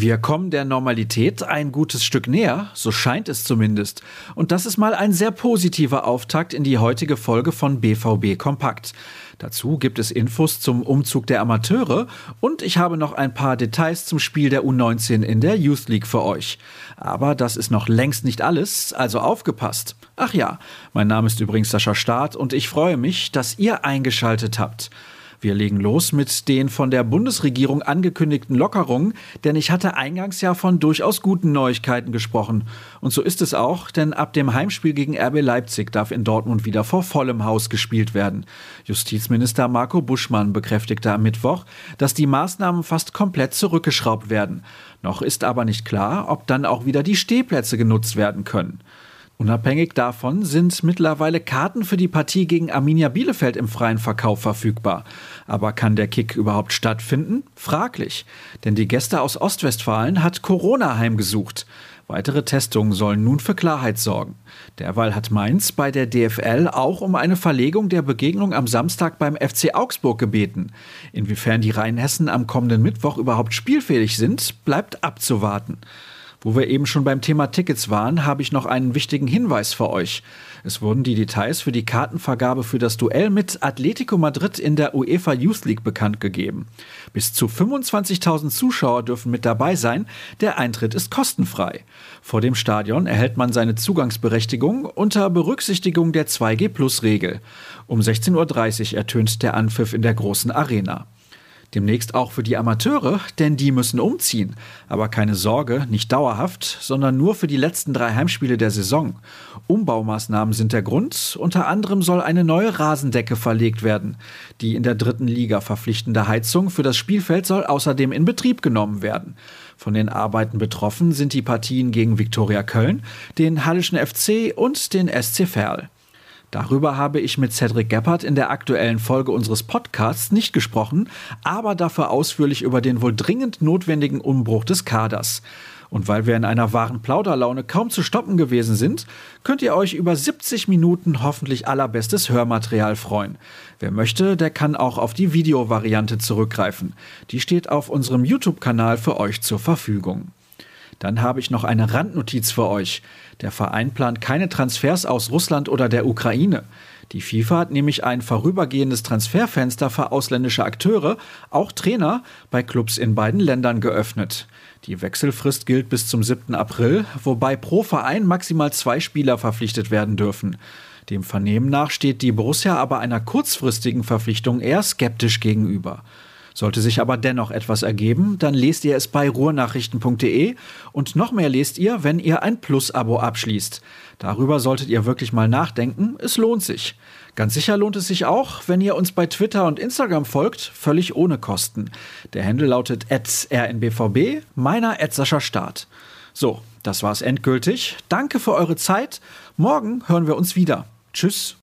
Wir kommen der Normalität ein gutes Stück näher, so scheint es zumindest. Und das ist mal ein sehr positiver Auftakt in die heutige Folge von BVB Kompakt. Dazu gibt es Infos zum Umzug der Amateure und ich habe noch ein paar Details zum Spiel der U19 in der Youth League für euch. Aber das ist noch längst nicht alles, also aufgepasst. Ach ja, mein Name ist übrigens Sascha Staat und ich freue mich, dass ihr eingeschaltet habt. Wir legen los mit den von der Bundesregierung angekündigten Lockerungen, denn ich hatte eingangs ja von durchaus guten Neuigkeiten gesprochen. Und so ist es auch, denn ab dem Heimspiel gegen RB Leipzig darf in Dortmund wieder vor vollem Haus gespielt werden. Justizminister Marco Buschmann bekräftigte am Mittwoch, dass die Maßnahmen fast komplett zurückgeschraubt werden. Noch ist aber nicht klar, ob dann auch wieder die Stehplätze genutzt werden können. Unabhängig davon sind mittlerweile Karten für die Partie gegen Arminia Bielefeld im freien Verkauf verfügbar. Aber kann der Kick überhaupt stattfinden? Fraglich. Denn die Gäste aus Ostwestfalen hat Corona heimgesucht. Weitere Testungen sollen nun für Klarheit sorgen. Derweil hat Mainz bei der DFL auch um eine Verlegung der Begegnung am Samstag beim FC Augsburg gebeten. Inwiefern die Rheinhessen am kommenden Mittwoch überhaupt spielfähig sind, bleibt abzuwarten. Wo wir eben schon beim Thema Tickets waren, habe ich noch einen wichtigen Hinweis für euch. Es wurden die Details für die Kartenvergabe für das Duell mit Atletico Madrid in der UEFA Youth League bekannt gegeben. Bis zu 25.000 Zuschauer dürfen mit dabei sein. Der Eintritt ist kostenfrei. Vor dem Stadion erhält man seine Zugangsberechtigung unter Berücksichtigung der 2G-Plus-Regel. Um 16.30 Uhr ertönt der Anpfiff in der großen Arena. Demnächst auch für die Amateure, denn die müssen umziehen. Aber keine Sorge, nicht dauerhaft, sondern nur für die letzten drei Heimspiele der Saison. Umbaumaßnahmen sind der Grund. Unter anderem soll eine neue Rasendecke verlegt werden. Die in der dritten Liga verpflichtende Heizung für das Spielfeld soll außerdem in Betrieb genommen werden. Von den Arbeiten betroffen sind die Partien gegen Viktoria Köln, den Hallischen FC und den SC Verl. Darüber habe ich mit Cedric Gebhardt in der aktuellen Folge unseres Podcasts nicht gesprochen, aber dafür ausführlich über den wohl dringend notwendigen Umbruch des Kaders. Und weil wir in einer wahren Plauderlaune kaum zu stoppen gewesen sind, könnt ihr euch über 70 Minuten hoffentlich allerbestes Hörmaterial freuen. Wer möchte, der kann auch auf die Videovariante zurückgreifen. Die steht auf unserem YouTube-Kanal für euch zur Verfügung. Dann habe ich noch eine Randnotiz für euch. Der Verein plant keine Transfers aus Russland oder der Ukraine. Die FIFA hat nämlich ein vorübergehendes Transferfenster für ausländische Akteure, auch Trainer, bei Clubs in beiden Ländern geöffnet. Die Wechselfrist gilt bis zum 7. April, wobei pro Verein maximal zwei Spieler verpflichtet werden dürfen. Dem Vernehmen nach steht die Borussia aber einer kurzfristigen Verpflichtung eher skeptisch gegenüber. Sollte sich aber dennoch etwas ergeben, dann lest ihr es bei ruhrnachrichten.de und noch mehr lest ihr, wenn ihr ein Plus-Abo abschließt. Darüber solltet ihr wirklich mal nachdenken, es lohnt sich. Ganz sicher lohnt es sich auch, wenn ihr uns bei Twitter und Instagram folgt, völlig ohne Kosten. Der Handle lautet rnbvb, meiner Sascha Start. So, das war's endgültig. Danke für eure Zeit. Morgen hören wir uns wieder. Tschüss.